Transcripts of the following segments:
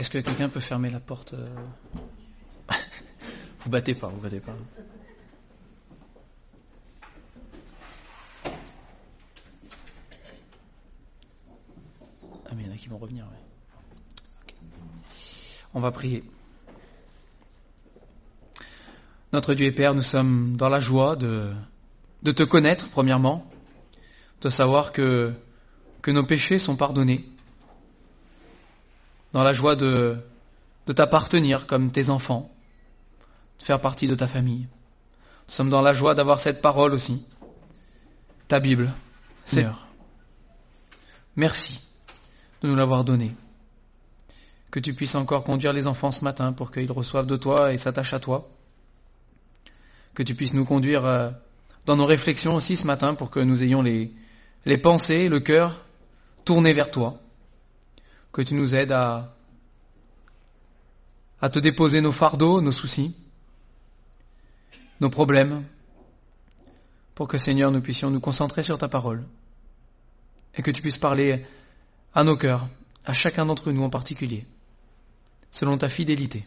Est-ce que quelqu'un peut fermer la porte euh Vous battez pas, vous battez pas. Ah mais il y en a qui vont revenir. On va prier. Notre Dieu et Père, nous sommes dans la joie de, te connaître, premièrement, de savoir que nos péchés sont pardonnés, dans la joie de, de t'appartenir comme tes enfants, de faire partie de ta famille. Nous sommes dans la joie d'avoir cette parole aussi, ta Bible, Seigneur. Merci de nous l'avoir donnée. Que tu puisses encore conduire les enfants ce matin pour qu'ils reçoivent de toi et s'attachent à toi que tu puisses nous conduire euh, dans nos réflexions aussi ce matin pour que nous ayons les, les pensées, le cœur tournés vers toi. Que tu nous aides à, à te déposer nos fardeaux, nos soucis, nos problèmes, pour que Seigneur nous puissions nous concentrer sur ta parole et que tu puisses parler à nos cœurs, à chacun d'entre nous en particulier, selon ta fidélité.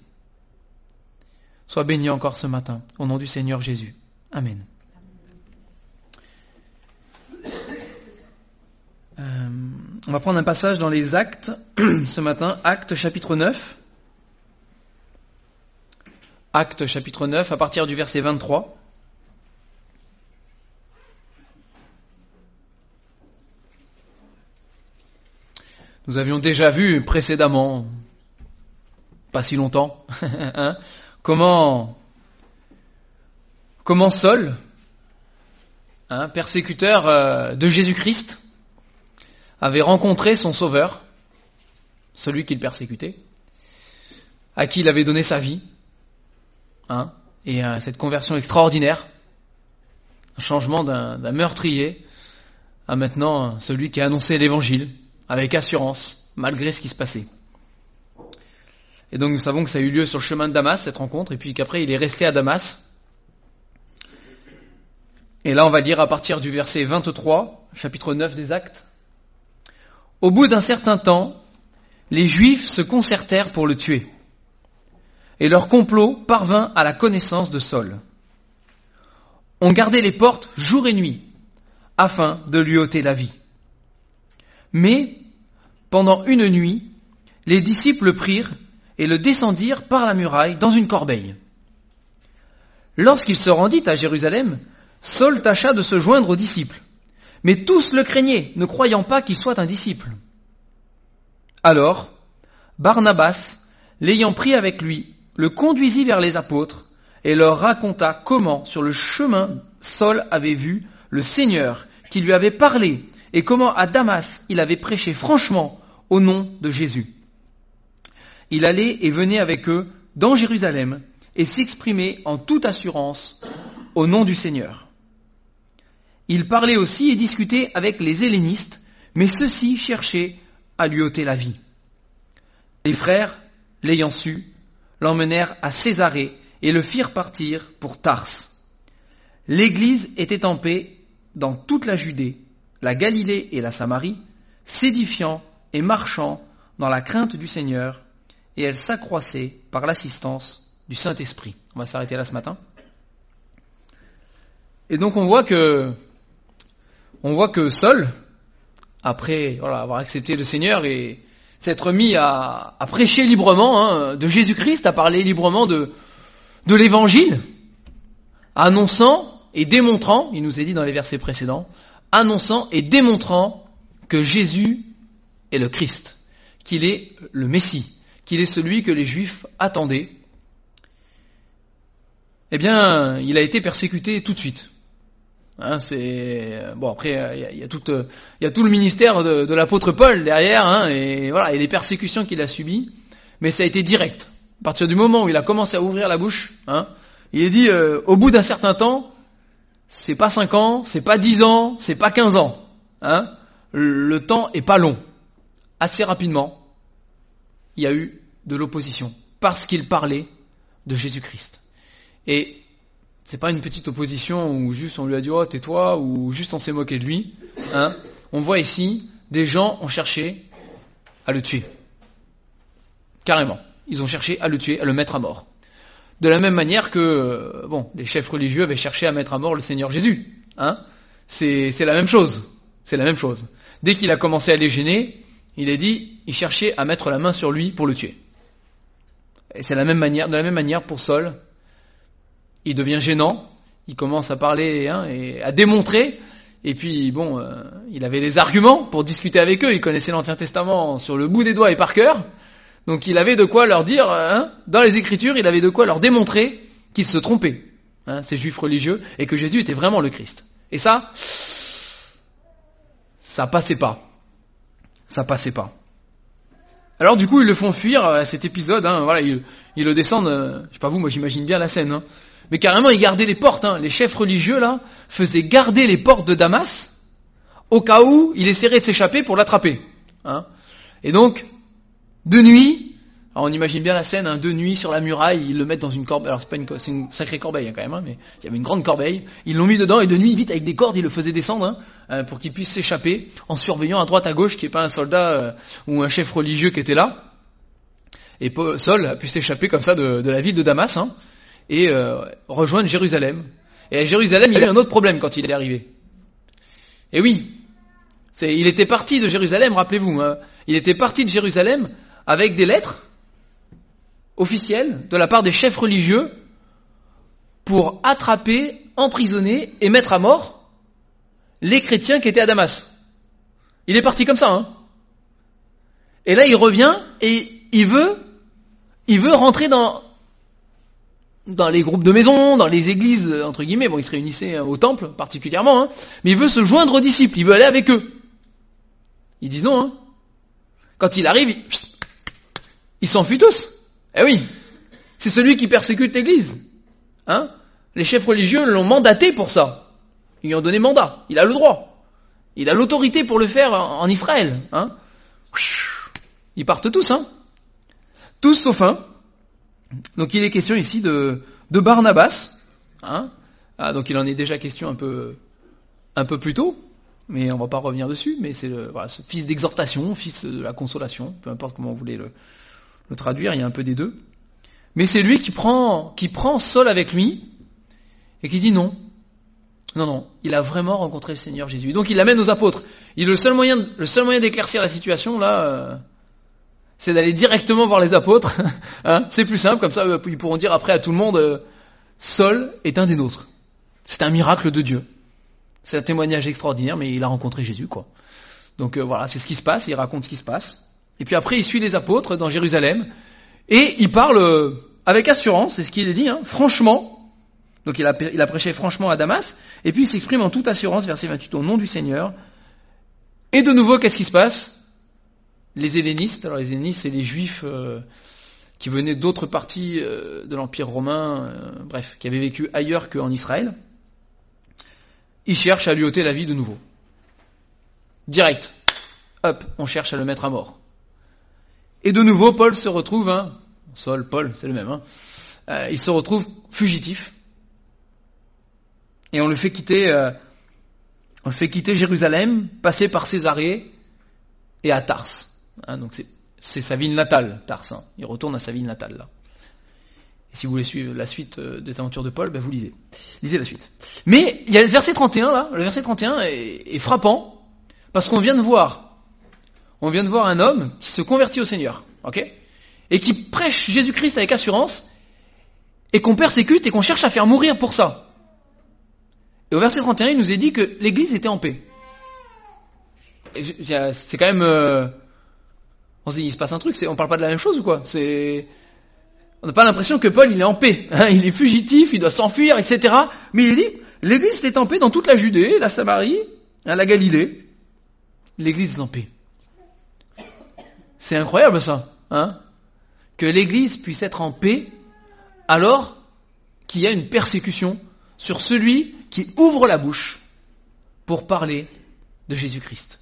Sois béni encore ce matin, au nom du Seigneur Jésus. Amen. On va prendre un passage dans les actes ce matin, acte chapitre 9. Acte chapitre 9 à partir du verset 23. Nous avions déjà vu précédemment, pas si longtemps, hein, Comment, comment persécuteur euh, de Jésus-Christ, avait rencontré son sauveur, celui qu'il persécutait, à qui il avait donné sa vie, hein, et euh, cette conversion extraordinaire, un changement d'un meurtrier à maintenant celui qui a annoncé l'évangile avec assurance, malgré ce qui se passait. Et donc nous savons que ça a eu lieu sur le chemin de Damas, cette rencontre, et puis qu'après il est resté à Damas. Et là on va dire à partir du verset 23, chapitre 9 des actes. Au bout d'un certain temps, les Juifs se concertèrent pour le tuer. Et leur complot parvint à la connaissance de Saul. On gardait les portes jour et nuit, afin de lui ôter la vie. Mais, pendant une nuit, les disciples prirent et le descendirent par la muraille dans une corbeille. Lorsqu'il se rendit à Jérusalem, Saul tâcha de se joindre aux disciples. Mais tous le craignaient, ne croyant pas qu'il soit un disciple. Alors, Barnabas, l'ayant pris avec lui, le conduisit vers les apôtres et leur raconta comment, sur le chemin, Saul avait vu le Seigneur qui lui avait parlé et comment à Damas il avait prêché franchement au nom de Jésus il allait et venait avec eux dans Jérusalem et s'exprimait en toute assurance au nom du Seigneur. Il parlait aussi et discutait avec les hellénistes, mais ceux-ci cherchaient à lui ôter la vie. Les frères, l'ayant su, l'emmenèrent à Césarée et le firent partir pour Tars. L'Église était en paix dans toute la Judée, la Galilée et la Samarie, s'édifiant et marchant dans la crainte du Seigneur et elle s'accroissait par l'assistance du Saint-Esprit. On va s'arrêter là ce matin. Et donc on voit que, on voit que seul, après avoir accepté le Seigneur et s'être mis à, prêcher librement hein, de Jésus-Christ, à parler librement de l'Évangile, annonçant et démontrant, il nous est dit dans les versets précédents, annonçant et démontrant que Jésus est le Christ, qu'il est le Messie, qu'il est celui que les Juifs attendaient, eh bien, il a été persécuté tout de suite. Hein, c'est bon après il y, a, tout il y a tout le ministère de, l'apôtre Paul derrière hein, et voilà et les persécutions qu'il a subies. Mais ça a été direct. À partir du moment où il a commencé à ouvrir la bouche hein, il est dit euh, au bout d'un certain temps c'est pas cinq ans c'est pas dix ans c'est pas quinze ans hein, le temps est pas long. Assez rapidement il y a eu de l'opposition, parce qu'il parlait de Jésus-Christ. Et c'est pas une petite opposition où juste on lui a dit oh tais-toi ou juste on s'est moqué de lui. Hein. On voit ici des gens ont cherché à le tuer. Carrément. Ils ont cherché à le tuer, à le mettre à mort. De la même manière que, euh, bon, les chefs religieux avaient cherché à mettre à mort le Seigneur Jésus. Hein c'est, la même chose. C'est la même chose. Dès qu'il a commencé à les gêner, il a dit, il cherchait à mettre la main sur lui pour le tuer. Et c'est la même manière, de la même manière pour Saul. Il devient gênant, il commence à parler hein, et à démontrer. Et puis bon, euh, il avait des arguments pour discuter avec eux. Il connaissait l'Ancien Testament sur le bout des doigts et par cœur. Donc il avait de quoi leur dire, hein, dans les Écritures, il avait de quoi leur démontrer qu'ils se trompaient, hein, ces Juifs religieux, et que Jésus était vraiment le Christ. Et ça, ça passait pas. Ça passait pas. Alors du coup, ils le font fuir à cet épisode. Hein, voilà, ils, le descendent. Euh, je sais pas vous, moi j'imagine bien la scène. Hein. Mais carrément, ils gardaient les portes. Hein. Les chefs religieux là faisaient garder les portes de Damas au cas où il essaierait de s'échapper pour l'attraper. Hein. Et donc, de nuit, on imagine bien la scène, hein, de nuit sur la muraille, ils le mettent dans une corbeille. Alors c'est pas une, sacrée corbeille hein, quand même, hein, mais il y avait une grande corbeille. Ils l'ont mis dedans et de nuit, vite avec des cordes, ils le faisaient descendre hein, euh, pour qu'il puisse s'échapper en surveillant à droite à gauche qu'il n'y ait pas un soldat euh, ou un chef religieux qui était là. Et Saul a pu s'échapper comme ça de, la ville de Damas hein, et euh, rejoindre Jérusalem. Et à Jérusalem, il y avait un autre problème quand il est arrivé. Et oui, il était parti de Jérusalem, rappelez-vous, hein, il était parti de Jérusalem avec des lettres officielles de la part des chefs religieux pour attraper, emprisonner et mettre à mort les chrétiens qui étaient à Damas. Il est parti comme ça, hein. Et là, il revient et il veut, il veut rentrer dans, dans les groupes de maisons, dans les églises, entre guillemets. Bon, il se réunissait au temple, particulièrement, hein. Mais il veut se joindre aux disciples. Il veut aller avec eux. Ils disent non, hein. Quand il arrive, ils s'enfuient tous. Eh oui, c'est celui qui persécute l'Église. Hein Les chefs religieux l'ont mandaté pour ça. Ils lui ont donné mandat. Il a le droit. Il a l'autorité pour le faire en Israël. Hein Ils partent tous. Hein tous sauf un. Donc il est question ici de, Barnabas. Hein ah, donc il en est déjà question un peu, un peu plus tôt mais on va pas revenir dessus, mais c'est voilà, ce fils d'exhortation, fils de la consolation, peu importe comment vous voulez le, traduire, il y a un peu des deux. Mais c'est lui qui prend, qui prend Saul avec lui et qui dit non. Non, non, il a vraiment rencontré le Seigneur Jésus. Donc il l'amène aux apôtres. Il le seul moyen, le seul moyen d'éclaircir la situation là, euh, c'est d'aller directement voir les apôtres. hein c'est plus simple, comme ça ils pourront dire après à tout le monde, euh, Saul est un des nôtres. C'est un miracle de Dieu. C'est un témoignage extraordinaire, mais il a rencontré Jésus, quoi. Donc euh, voilà, c'est ce qui se passe, il raconte ce qui se passe. Et puis après, il suit les apôtres dans Jérusalem, et il parle euh, avec assurance, c'est ce qu'il est dit, hein, franchement. Donc il a prêché franchement à Damas, et puis il s'exprime en toute assurance, verset 28, au nom du Seigneur. Et de nouveau, qu'est-ce qui se passe? Les hellénistes, alors les hellénistes, c'est les juifs euh, qui venaient d'autres parties de l'Empire romain, bref, qui avaient vécu ailleurs qu'en Israël il cherche à lui ôter la vie de nouveau. Direct. Hop, on cherche à le mettre à mort. Et de nouveau, Paul se retrouve, hein, Saul, Paul, c'est le même, hein, euh, il se retrouve fugitif. Et on le fait quitter, euh, on le fait quitter Jérusalem, passer par Césarée et à Tars. Hein, donc c'est sa ville natale, Tars. Hein. Il retourne à sa ville natale. Et si vous voulez suivre la suite euh, des aventures de Paul, ben vous lisez. Lisez la suite. Mais il y a le verset 31 là, le verset 31 est, frappant, parce qu'on vient de voir, on vient de voir un homme qui se convertit au Seigneur, ok? Et qui prêche Jésus-Christ avec assurance, et qu'on persécute et qu'on cherche à faire mourir pour ça. Et au verset 31, il nous est dit que l'Église était en paix. C'est quand même... Euh, on se dit, il se passe un truc, on parle pas de la même chose ou quoi? On n'a pas l'impression que Paul il est en paix. Hein, il est fugitif, il doit s'enfuir, etc. Mais il dit, l'église est en paix dans toute la Judée, la Samarie, hein, la Galilée. L'église est en paix. C'est incroyable ça, hein Que l'église puisse être en paix alors qu'il y a une persécution sur celui qui ouvre la bouche pour parler de Jésus-Christ.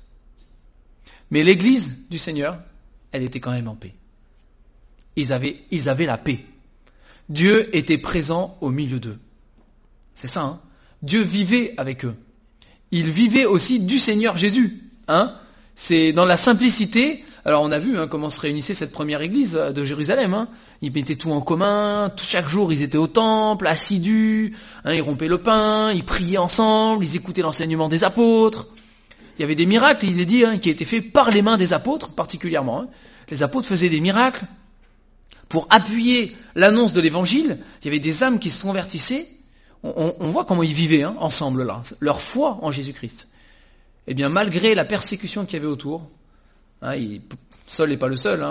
Mais l'église du Seigneur, elle était quand même en paix ils avaient, ils avaient la paix. Dieu était présent au milieu d'eux. C'est ça, hein Dieu vivait avec eux. Ils vivaient aussi du Seigneur Jésus. Hein C'est dans la simplicité. Alors on a vu hein, comment se réunissait cette première église euh, de Jérusalem. Hein. Ils mettaient tout en commun. chaque jour, ils étaient au temple, assidus. Hein, ils rompaient le pain, ils priaient ensemble, ils écoutaient l'enseignement des apôtres. Il y avait des miracles, il est dit, hein, qui étaient faits par les mains des apôtres particulièrement. Hein. Les apôtres faisaient des miracles pour appuyer l'annonce de l'évangile. Il y avait des âmes qui se convertissaient. On, voit comment ils vivaient hein, ensemble là, leur foi en Jésus-Christ. Eh bien, malgré la persécution qu'il y avait autour, il, seul n'est pas le seul,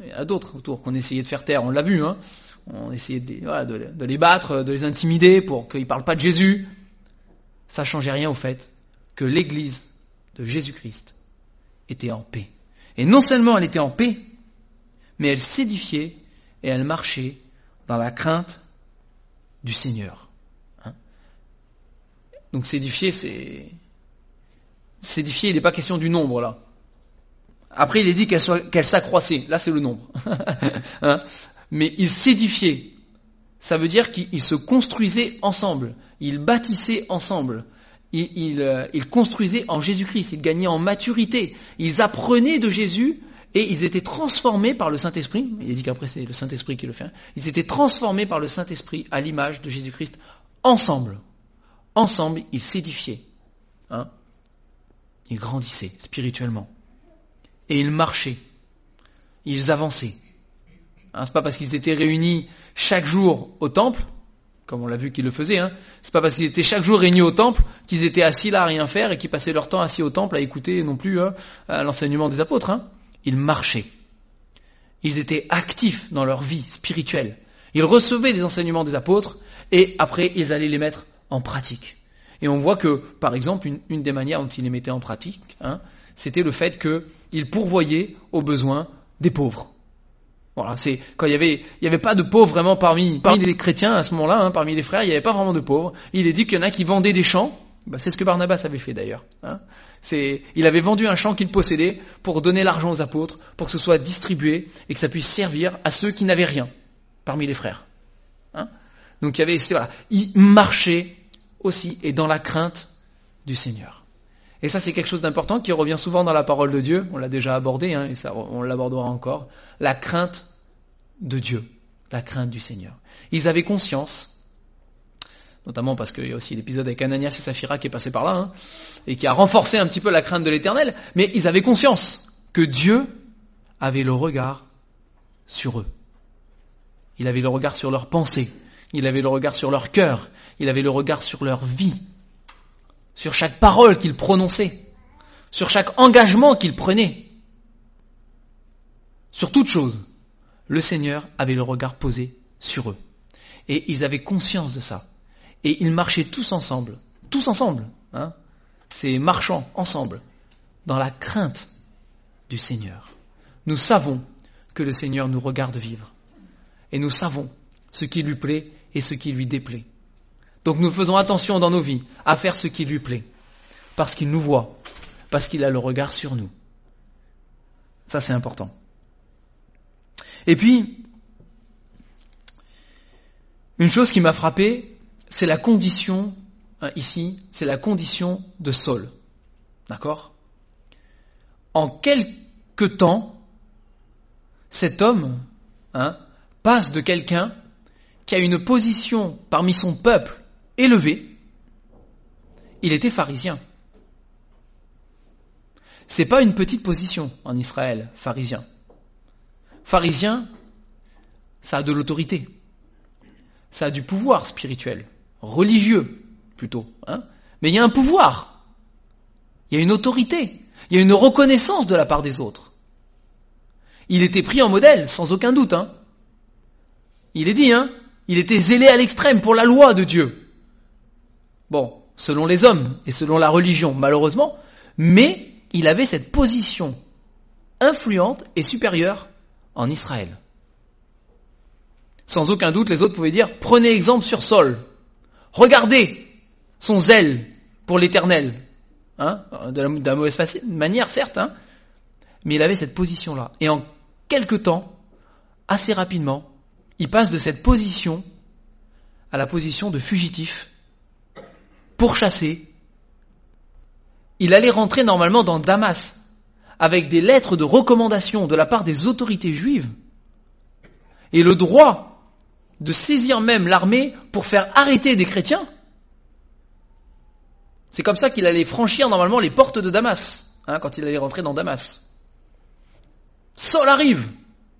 il y a d'autres autour qu'on essayait de faire taire, on l'a vu, on essayait de, les battre, de les intimider pour qu'ils ne parlent pas de Jésus. Ça changeait rien au fait que l'Église de Jésus-Christ était en paix. Et non seulement elle était en paix, mais elle s'édifiait et elle marchait dans la crainte du Seigneur. Hein. Donc s'édifier, c'est... S'édifier, il n'est pas question du nombre là. Après, il est dit qu'elle, qu'elle s'accroissait. Là, c'est le nombre. hein Mais il s'édifiait. Ça veut dire qu'ils se construisaient ensemble. Ils bâtissaient ensemble ils, euh, construisaient en Jésus-Christ, ils gagnaient en maturité, ils apprenaient de Jésus et ils étaient transformés par le Saint-Esprit. Il est dit qu'après c'est le Saint-Esprit qui le fait. Hein. Ils étaient transformés par le Saint-Esprit à l'image de Jésus-Christ ensemble. Ensemble, ils s'édifiaient. Hein. Ils grandissaient spirituellement. Et ils marchaient. Ils avançaient. Hein, c'est pas parce qu'ils étaient réunis chaque jour au temple comme on l'a vu qu'ils le faisaient. Hein. C'est pas parce qu'ils étaient chaque jour réunis au temple qu'ils étaient assis là à rien faire et qu'ils passaient leur temps assis au temple à écouter non plus hein, l'enseignement des apôtres. Hein. Ils marchaient. Ils étaient actifs dans leur vie spirituelle. Ils recevaient les enseignements des apôtres et après ils allaient les mettre en pratique. Et on voit que, par exemple, une, des manières dont ils les mettaient en pratique, hein, c'était le fait qu'ils pourvoyaient aux besoins des pauvres. Voilà, c'est quand il y avait, il y avait pas de pauvres vraiment parmi, parmi les chrétiens à ce moment-là, hein, parmi les frères, il n'y avait pas vraiment de pauvres. Il est dit qu'il y en a qui vendaient des champs. Bah, c'est ce que Barnabas avait fait d'ailleurs. Hein. C'est, il avait vendu un champ qu'il possédait pour donner l'argent aux apôtres, pour que ce soit distribué et que ça puisse servir à ceux qui n'avaient rien parmi les frères. Hein. Donc il y avait, voilà, il marchait aussi et dans la crainte du Seigneur. Et ça, c'est quelque chose d'important qui revient souvent dans la parole de Dieu. On l'a déjà abordé, hein, et ça, on l'abordera encore. La crainte de Dieu, la crainte du Seigneur. Ils avaient conscience, notamment parce qu'il y a aussi l'épisode avec Ananias et Saphira qui est passé par là, hein, et qui a renforcé un petit peu la crainte de l'Éternel, mais ils avaient conscience que Dieu avait le regard sur eux. Il avait le regard sur leurs pensées, il avait le regard sur leur cœur, il avait le regard sur leur vie sur chaque parole qu'il prononçait, sur chaque engagement qu'il prenait. Sur toute chose, le Seigneur avait le regard posé sur eux. Et ils avaient conscience de ça. Et ils marchaient tous ensemble, tous ensemble, hein, ces marchants ensemble, dans la crainte du Seigneur. Nous savons que le Seigneur nous regarde vivre. Et nous savons ce qui lui plaît et ce qui lui déplaît. Donc nous faisons attention dans nos vies à faire ce qui lui plaît, parce qu'il nous voit, parce qu'il a le regard sur nous. Ça c'est important. Et puis, une chose qui m'a frappé, c'est la condition, hein, ici, c'est la condition de Saul. D'accord? En quelque temps, cet homme hein, passe de quelqu'un qui a une position parmi son peuple élevé, il était pharisien. C'est pas une petite position en Israël, pharisien. Pharisien, ça a de l'autorité. Ça a du pouvoir spirituel, religieux plutôt. Hein Mais il y a un pouvoir. Il y a une autorité. Il y a une reconnaissance de la part des autres. Il était pris en modèle, sans aucun doute. Hein il est dit, hein il était zélé à l'extrême pour la loi de Dieu. Bon, selon les hommes et selon la religion, malheureusement, mais il avait cette position influente et supérieure en Israël. Sans aucun doute, les autres pouvaient dire, prenez exemple sur Saul. Regardez son zèle pour l'éternel. Hein, de, la, mauvaise manière, certes, hein, mais il avait cette position-là. Et en quelque temps, assez rapidement, il passe de cette position à la position de fugitif pourchassé, il allait rentrer normalement dans Damas, avec des lettres de recommandation de la part des autorités juives, et le droit de saisir même l'armée pour faire arrêter des chrétiens, c'est comme ça qu'il allait franchir normalement les portes de Damas, hein, quand il allait rentrer dans Damas. Saul arrive,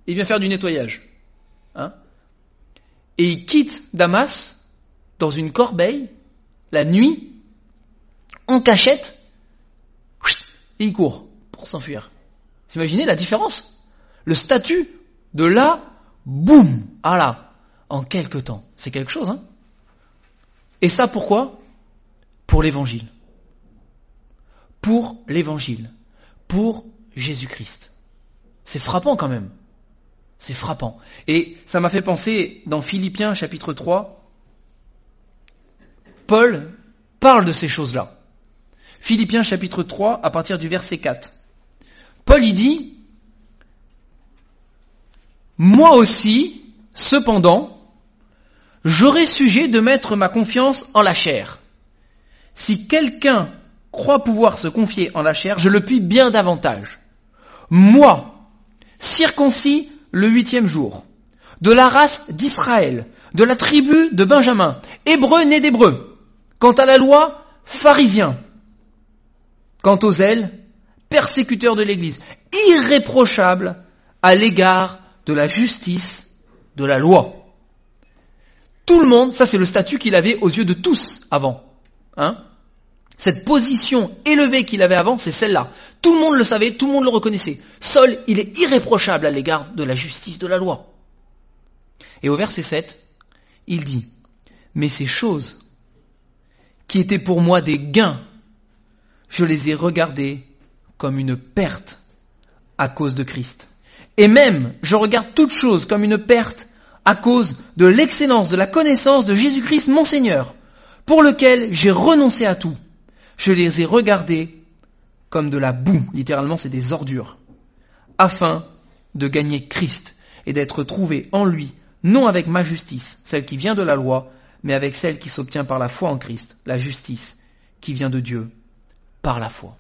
il vient faire du nettoyage. Hein, et il quitte Damas dans une corbeille, la nuit, en cachette, et il court pour s'enfuir. Vous imaginez la différence Le statut de là, boum, ah là, en quelque temps. C'est quelque chose, hein Et ça pourquoi? Pour l'évangile. Pour l'évangile. Pour Jésus-Christ. C'est frappant quand même. C'est frappant. Et ça m'a fait penser dans Philippiens chapitre 3, Paul parle de ces choses-là. Philippiens chapitre 3 à partir du verset 4. Paul y dit, Moi aussi, cependant, j'aurai sujet de mettre ma confiance en la chair. Si quelqu'un croit pouvoir se confier en la chair, je le puis bien davantage. Moi, circoncis le huitième jour, de la race d'Israël, de la tribu de Benjamin, hébreu né d'hébreu. Quant à la loi, pharisien. Quant aux ailes, persécuteur de l'Église, irréprochable à l'égard de la justice de la loi. Tout le monde, ça c'est le statut qu'il avait aux yeux de tous avant. Hein Cette position élevée qu'il avait avant, c'est celle-là. Tout le monde le savait, tout le monde le reconnaissait. Seul, il est irréprochable à l'égard de la justice de la loi. Et au verset 7, il dit, mais ces choses qui étaient pour moi des gains, je les ai regardées comme une perte à cause de Christ. Et même, je regarde toutes choses comme une perte à cause de l'excellence de la connaissance de Jésus-Christ mon Seigneur, pour lequel j'ai renoncé à tout. Je les ai regardées comme de la boue, littéralement c'est des ordures, afin de gagner Christ et d'être trouvé en lui, non avec ma justice, celle qui vient de la loi, mais avec celle qui s'obtient par la foi en Christ, la justice qui vient de Dieu par la foi.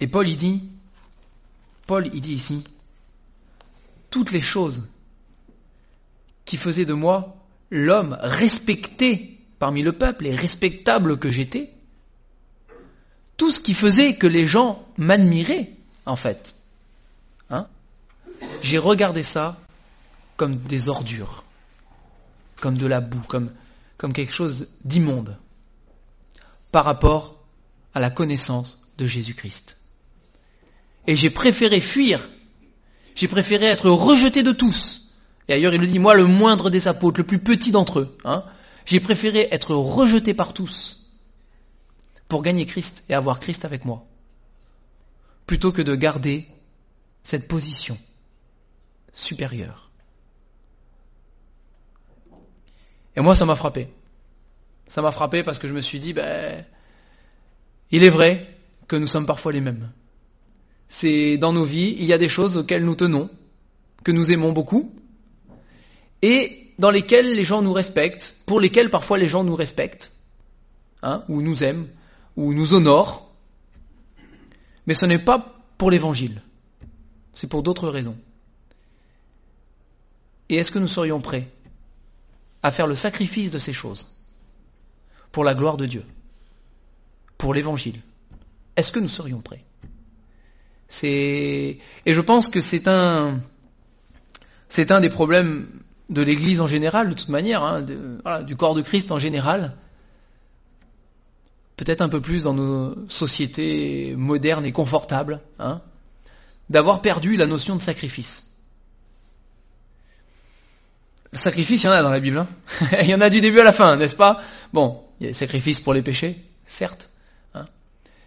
Et Paul il dit, Paul il dit ici, toutes les choses qui faisaient de moi l'homme respecté parmi le peuple et respectable que j'étais, tout ce qui faisait que les gens m'admiraient, en fait. Hein J'ai regardé ça comme des ordures, comme de la boue, comme, quelque chose d'immonde, par rapport à la connaissance de Jésus-Christ. Et j'ai préféré fuir, j'ai préféré être rejeté de tous. Et ailleurs, il le dit, moi, le moindre des apôtres, le plus petit d'entre eux, hein, j'ai préféré être rejeté par tous pour gagner Christ et avoir Christ avec moi, plutôt que de garder cette position supérieure. Et moi, ça m'a frappé. Ça m'a frappé parce que je me suis dit, ben, il est vrai que nous sommes parfois les mêmes. C'est dans nos vies, il y a des choses auxquelles nous tenons, que nous aimons beaucoup, et dans lesquelles les gens nous respectent, pour lesquelles parfois les gens nous respectent, hein, ou nous aiment, ou nous honore, mais ce n'est pas pour l'évangile, c'est pour d'autres raisons. Et est-ce que nous serions prêts à faire le sacrifice de ces choses pour la gloire de Dieu, pour l'évangile Est-ce que nous serions prêts? C'est et je pense que c'est un c'est un des problèmes de l'Église en général, de toute manière, hein, du corps de Christ en général, peut-être un peu plus dans nos sociétés modernes et confortables, hein, d'avoir perdu la notion de sacrifice. Sacrifice, il y en a dans la Bible. Hein il y en a du début à la fin, n'est-ce pas? Bon, il y a des sacrifices pour les péchés, certes. Hein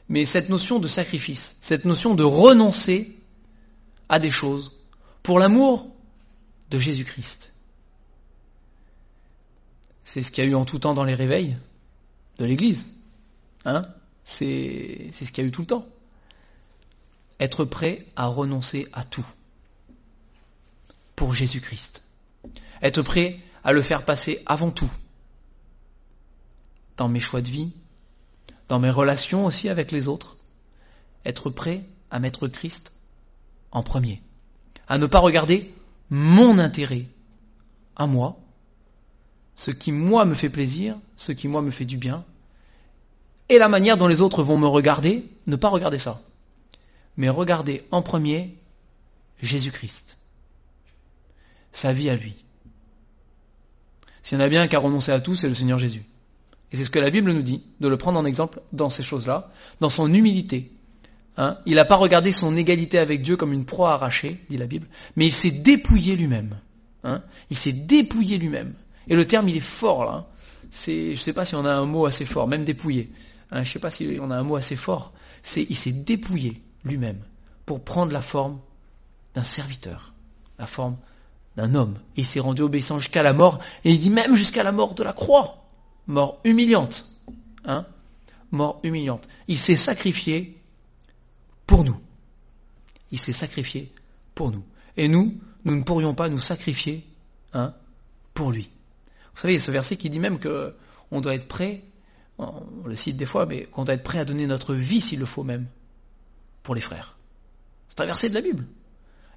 mais cette notion de sacrifice, cette notion de renoncer à des choses pour l'amour de Jésus-Christ. C'est ce qu'il y a eu en tout temps dans les réveils de l'Église. Hein c'est ce qu'il y a eu tout le temps. Être prêt à renoncer à tout pour Jésus-Christ. Être prêt à le faire passer avant tout dans mes choix de vie, dans mes relations aussi avec les autres. Être prêt à mettre Christ en premier, à ne pas regarder mon intérêt à moi, ce qui moi me fait plaisir, ce qui moi me fait du bien, et la manière dont les autres vont me regarder, ne pas regarder ça, mais regarder en premier Jésus-Christ, sa vie à lui. S'il y en a bien qui a renoncé à tout, c'est le Seigneur Jésus. Et c'est ce que la Bible nous dit, de le prendre en exemple dans ces choses-là, dans son humilité. Hein il n'a pas regardé son égalité avec Dieu comme une proie arrachée, dit la Bible, mais il s'est dépouillé lui-même. Hein il s'est dépouillé lui-même. Et le terme, il est fort là. C'est, je sais pas si on a un mot assez fort, même dépouillé. Hein, je sais pas si on a un mot assez fort. C'est, il s'est dépouillé lui-même pour prendre la forme d'un serviteur, la forme d'un homme. Il s'est rendu obéissant jusqu'à la mort, et il dit même jusqu'à la mort de la croix mort humiliante. Hein mort humiliante. Il s'est sacrifié pour nous. Il s'est sacrifié pour nous. Et nous, nous ne pourrions pas nous sacrifier hein, pour lui. Vous savez, il y a ce verset qui dit même que on doit être prêt, on le cite des fois, mais qu'on doit être prêt à donner notre vie s'il le faut même, pour les frères. C'est un verset de la Bible.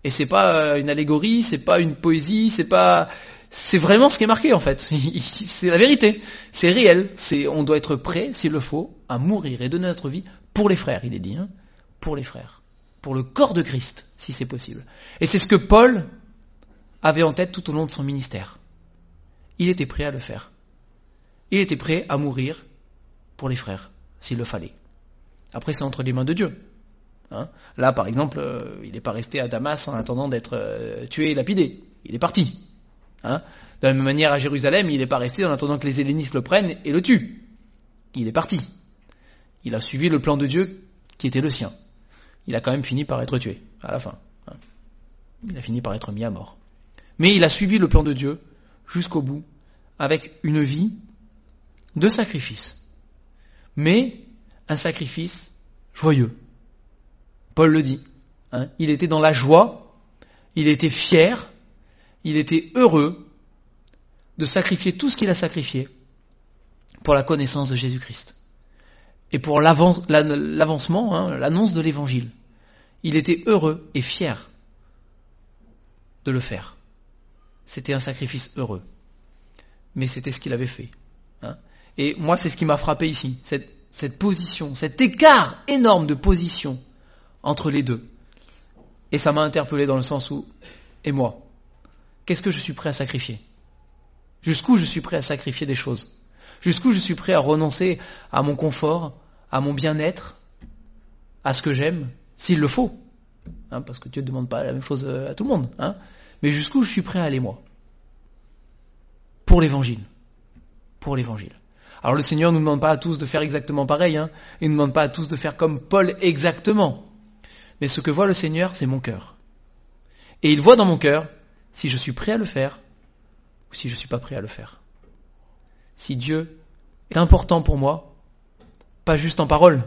Et c'est pas une allégorie, c'est pas une poésie, c'est pas c'est vraiment ce qui est marqué en fait. c'est la vérité. C'est réel. On doit être prêt, s'il le faut, à mourir et donner notre vie pour les frères, il est dit. Hein pour les frères. Pour le corps de Christ, si c'est possible. Et c'est ce que Paul avait en tête tout au long de son ministère. Il était prêt à le faire. Il était prêt à mourir pour les frères, s'il le fallait. Après, c'est entre les mains de Dieu. Hein Là, par exemple, euh, il n'est pas resté à Damas en attendant d'être euh, tué et lapidé. Il est parti. Hein de la même manière, à Jérusalem, il n'est pas resté en attendant que les hellénistes le prennent et le tuent. Il est parti. Il a suivi le plan de Dieu qui était le sien. Il a quand même fini par être tué, à la fin. Hein. Il a fini par être mis à mort. Mais il a suivi le plan de Dieu jusqu'au bout, avec une vie de sacrifice. Mais un sacrifice joyeux. Paul le dit. Hein. il était dans la joie, il était fier, il était heureux de sacrifier tout ce qu'il a sacrifié pour la connaissance de Jésus-Christ et pour l'avancement, hein, l'annonce de l'Évangile. Il était heureux et fier de le faire. C'était un sacrifice heureux. Mais c'était ce qu'il avait fait. Hein. Et moi, c'est ce qui m'a frappé ici, cette, cette position, cet écart énorme de position entre les deux. Et ça m'a interpellé dans le sens où, et moi, qu'est-ce que je suis prêt à sacrifier? Jusqu'où je suis prêt à sacrifier des choses? Jusqu'où je suis prêt à renoncer à mon confort, à mon bien-être, à ce que j'aime, s'il le faut? Hein, Parce que Dieu ne demande pas la même chose euh, à tout le monde. Hein Mais jusqu'où je suis prêt à aller moi? Pour l'évangile. Pour l'évangile. Alors le Seigneur ne nous demande pas à tous de faire exactement pareil. Hein Il ne nous demande pas à tous de faire comme Paul exactement. Mais ce que voit le Seigneur, c'est mon cœur. Et il voit dans mon cœur si je suis prêt à le faire ou si je ne suis pas prêt à le faire. Si Dieu est important pour moi, pas juste en parole,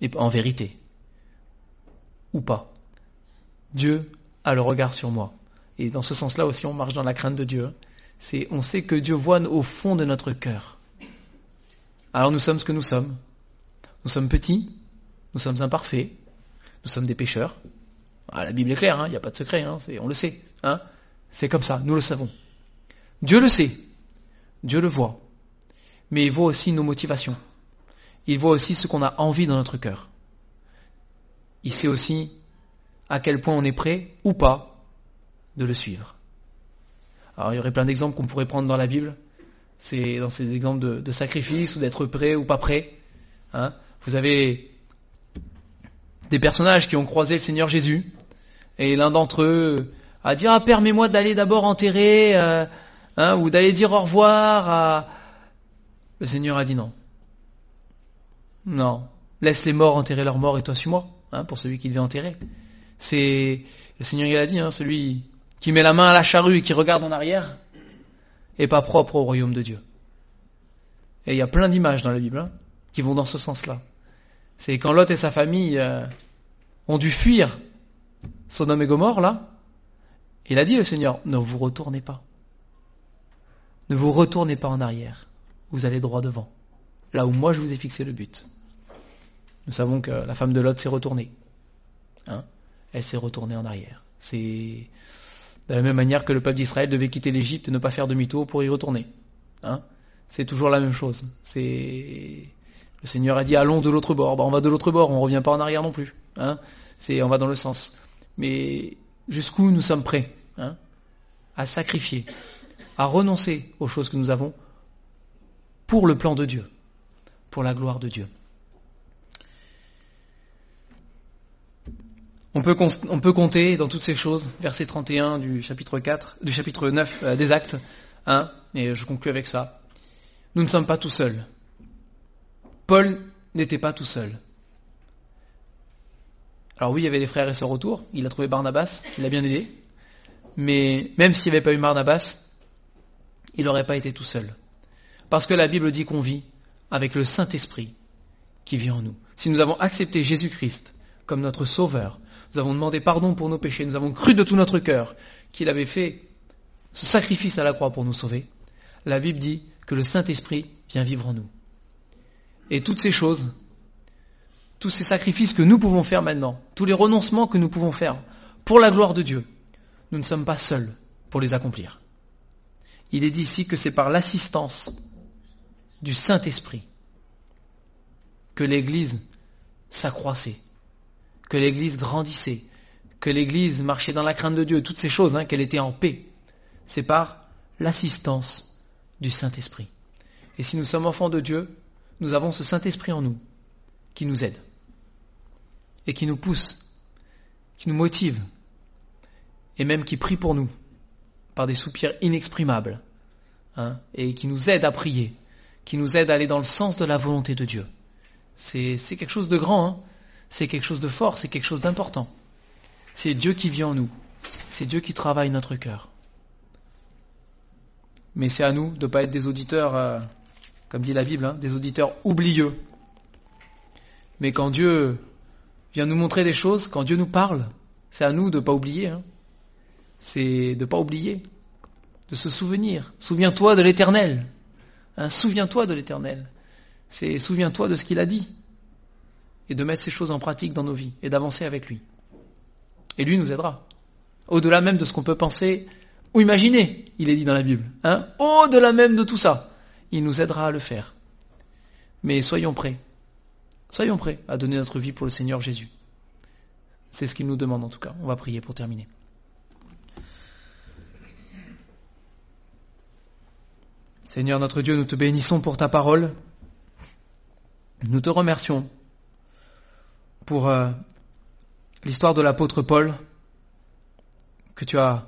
mais en vérité, ou pas. Dieu a le regard sur moi. Et dans ce sens-là aussi, on marche dans la crainte de Dieu. C'est, on sait que Dieu voit au fond de notre cœur. Alors nous sommes ce que nous sommes. Nous sommes petits, nous sommes imparfaits, nous sommes des pécheurs. Ah, la Bible est claire, hein, il n'y a pas de secret, hein, on le sait. Hein. C'est comme ça, nous le savons. Dieu le sait, Dieu le voit, mais il voit aussi nos motivations. Il voit aussi ce qu'on a envie dans notre cœur. Il sait aussi à quel point on est prêt ou pas de le suivre. Alors il y aurait plein d'exemples qu'on pourrait prendre dans la Bible. C'est dans ces exemples de, de sacrifice ou d'être prêt ou pas prêt. Vous avez des personnages qui ont croisé le Seigneur Jésus, et l'un d'entre eux a dit ah permets-moi d'aller d'abord enterrer euh, hein, ou d'aller dire au revoir à le Seigneur a dit non. Non. Laisse les morts enterrer leurs morts et toi suis-moi hein, pour celui qui devait enterrer c'est le Seigneur il a dit hein, celui qui met la main à la charrue et qui regarde en arrière est pas propre au royaume de Dieu. Et il y a plein d'images dans la Bible hein, qui vont dans ce sens-là c'est quand Lot et sa famille euh, ont dû fuir Sodome et Gomorre, là, il a dit le Seigneur, ne vous retournez pas. Ne vous retournez pas en arrière. Vous allez droit devant. Là où moi je vous ai fixé le but. Nous savons que la femme de Lot s'est retournée. Hein Elle s'est retournée en arrière. C'est de la même manière que le peuple d'Israël devait quitter l'Égypte et ne pas faire demi-tour pour y retourner. Hein C'est toujours la même chose. C'est le Seigneur a dit allons de l'autre bord. Bah, on va de l'autre bord, on revient pas en arrière non plus. Hein C'est on va dans le sens. Mais jusqu'où nous sommes prêts hein à sacrifier, à renoncer aux choses que nous avons pour le plan de Dieu, pour la gloire de Dieu. On peut, on peut compter dans toutes ces choses, verset 31 du chapitre 4, du chapitre 9 euh, des actes, hein, et je conclue avec ça. Nous ne sommes pas tout seuls. Paul n'était pas tout seul. Alors oui, il y avait des frères et sœurs autour, il a trouvé Barnabas, il a bien aidé, mais même s'il n'y avait pas eu Barnabas, il n'aurait pas été tout seul. Parce que la Bible dit qu'on vit avec le Saint-Esprit qui vit en nous. Si nous avons accepté Jésus-Christ comme notre Sauveur, nous avons demandé pardon pour nos péchés, nous avons cru de tout notre cœur qu'il avait fait ce sacrifice à la croix pour nous sauver, la Bible dit que le Saint-Esprit vient vivre en nous. Et toutes ces choses, tous ces sacrifices que nous pouvons faire maintenant, tous les renoncements que nous pouvons faire pour la gloire de Dieu, nous ne sommes pas seuls pour les accomplir. Il est dit ici que c'est par l'assistance du Saint-Esprit que l'Église s'accroissait, que l'Église grandissait, que l'Église marchait dans la crainte de Dieu, toutes ces choses, hein, qu'elle était en paix. C'est par l'assistance du Saint-Esprit. Et si nous sommes enfants de Dieu, nous avons ce Saint-Esprit en nous qui nous aide et qui nous pousse, qui nous motive et même qui prie pour nous par des soupirs inexprimables hein, et qui nous aide à prier, qui nous aide à aller dans le sens de la volonté de Dieu. C'est quelque chose de grand, hein. c'est quelque chose de fort, c'est quelque chose d'important. C'est Dieu qui vit en nous, c'est Dieu qui travaille notre cœur. Mais c'est à nous de ne pas être des auditeurs, euh, comme dit la Bible, hein, des auditeurs oublieux. Mais quand Dieu vient nous montrer des choses, quand Dieu nous parle, c'est à nous de ne pas oublier. Hein. C'est de ne pas oublier, de se souvenir. Souviens-toi de l'éternel. Hein, souviens-toi de l'éternel. C'est souviens-toi de ce qu'il a dit. Et de mettre ces choses en pratique dans nos vies et d'avancer avec lui. Et lui nous aidera. Au-delà même de ce qu'on peut penser ou imaginer, il est dit dans la Bible. Hein Au-delà même de tout ça, il nous aidera à le faire. Mais soyons prêts. Soyons prêts à donner notre vie pour le Seigneur Jésus. C'est ce qu'il nous demande en tout cas. On va prier pour terminer. Seigneur notre Dieu, nous te bénissons pour ta parole. Nous te remercions pour euh, l'histoire de l'apôtre Paul que tu as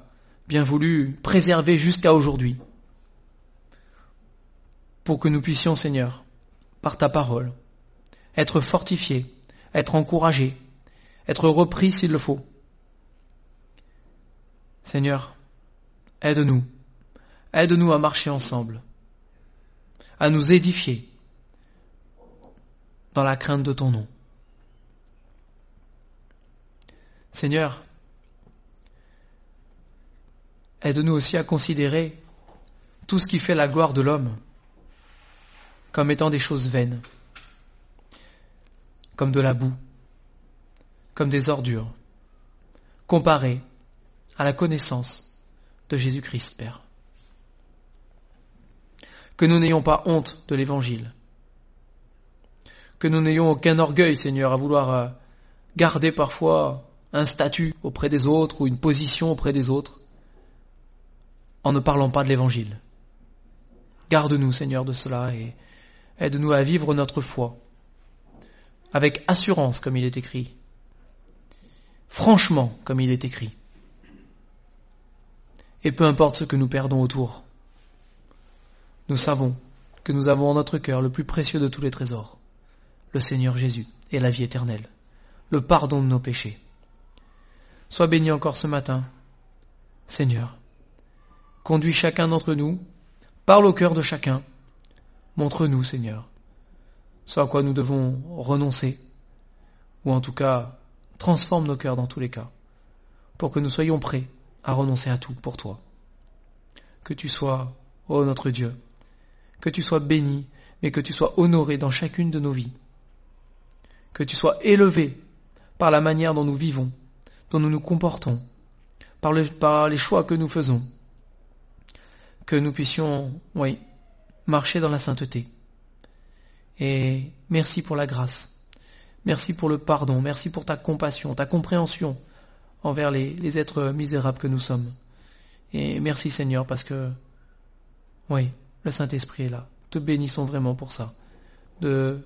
bien voulu préserver jusqu'à aujourd'hui pour que nous puissions, Seigneur, par ta parole, être fortifiés, être encouragés, être repris s'il le faut. Seigneur, aide-nous, aide-nous à marcher ensemble, à nous édifier dans la crainte de ton nom. Seigneur, aide-nous aussi à considérer tout ce qui fait la gloire de l'homme comme étant des choses vaines, comme de la boue, comme des ordures, comparées à la connaissance de Jésus-Christ, Père que nous n'ayons pas honte de l'Évangile, que nous n'ayons aucun orgueil, Seigneur, à vouloir euh, garder parfois un statut auprès des autres ou une position auprès des autres en ne parlant pas de l'Évangile. Garde-nous, Seigneur, de cela et aide-nous à vivre notre foi avec assurance, comme il est écrit, franchement, comme il est écrit. Et peu importe ce que nous perdons autour, nous savons que nous avons en notre cœur le plus précieux de tous les trésors, le Seigneur Jésus et la vie éternelle, le pardon de nos péchés. Sois béni encore ce matin, Seigneur. Conduis chacun d'entre nous, parle au cœur de chacun, montre-nous, Seigneur, ce à quoi nous devons renoncer, ou en tout cas, transforme nos cœurs dans tous les cas, pour que nous soyons prêts à renoncer à tout pour toi. Que tu sois, ô notre Dieu, que tu sois béni, mais que tu sois honoré dans chacune de nos vies. Que tu sois élevé par la manière dont nous vivons, dont nous nous comportons, par, les choix que nous faisons, que nous puissions, oui, marcher dans la sainteté. Et merci pour la grâce. Merci pour le pardon. Merci pour ta compassion, ta compréhension envers les, êtres misérables que nous sommes. Et merci Seigneur parce que, oui, le Saint-Esprit est là. Te bénissons vraiment pour ça. De,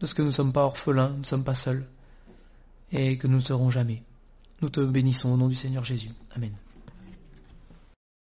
de ce que nous ne sommes pas orphelins, nous ne sommes pas seuls. Et que nous ne serons jamais. Nous te bénissons au nom du Seigneur Jésus. Amen.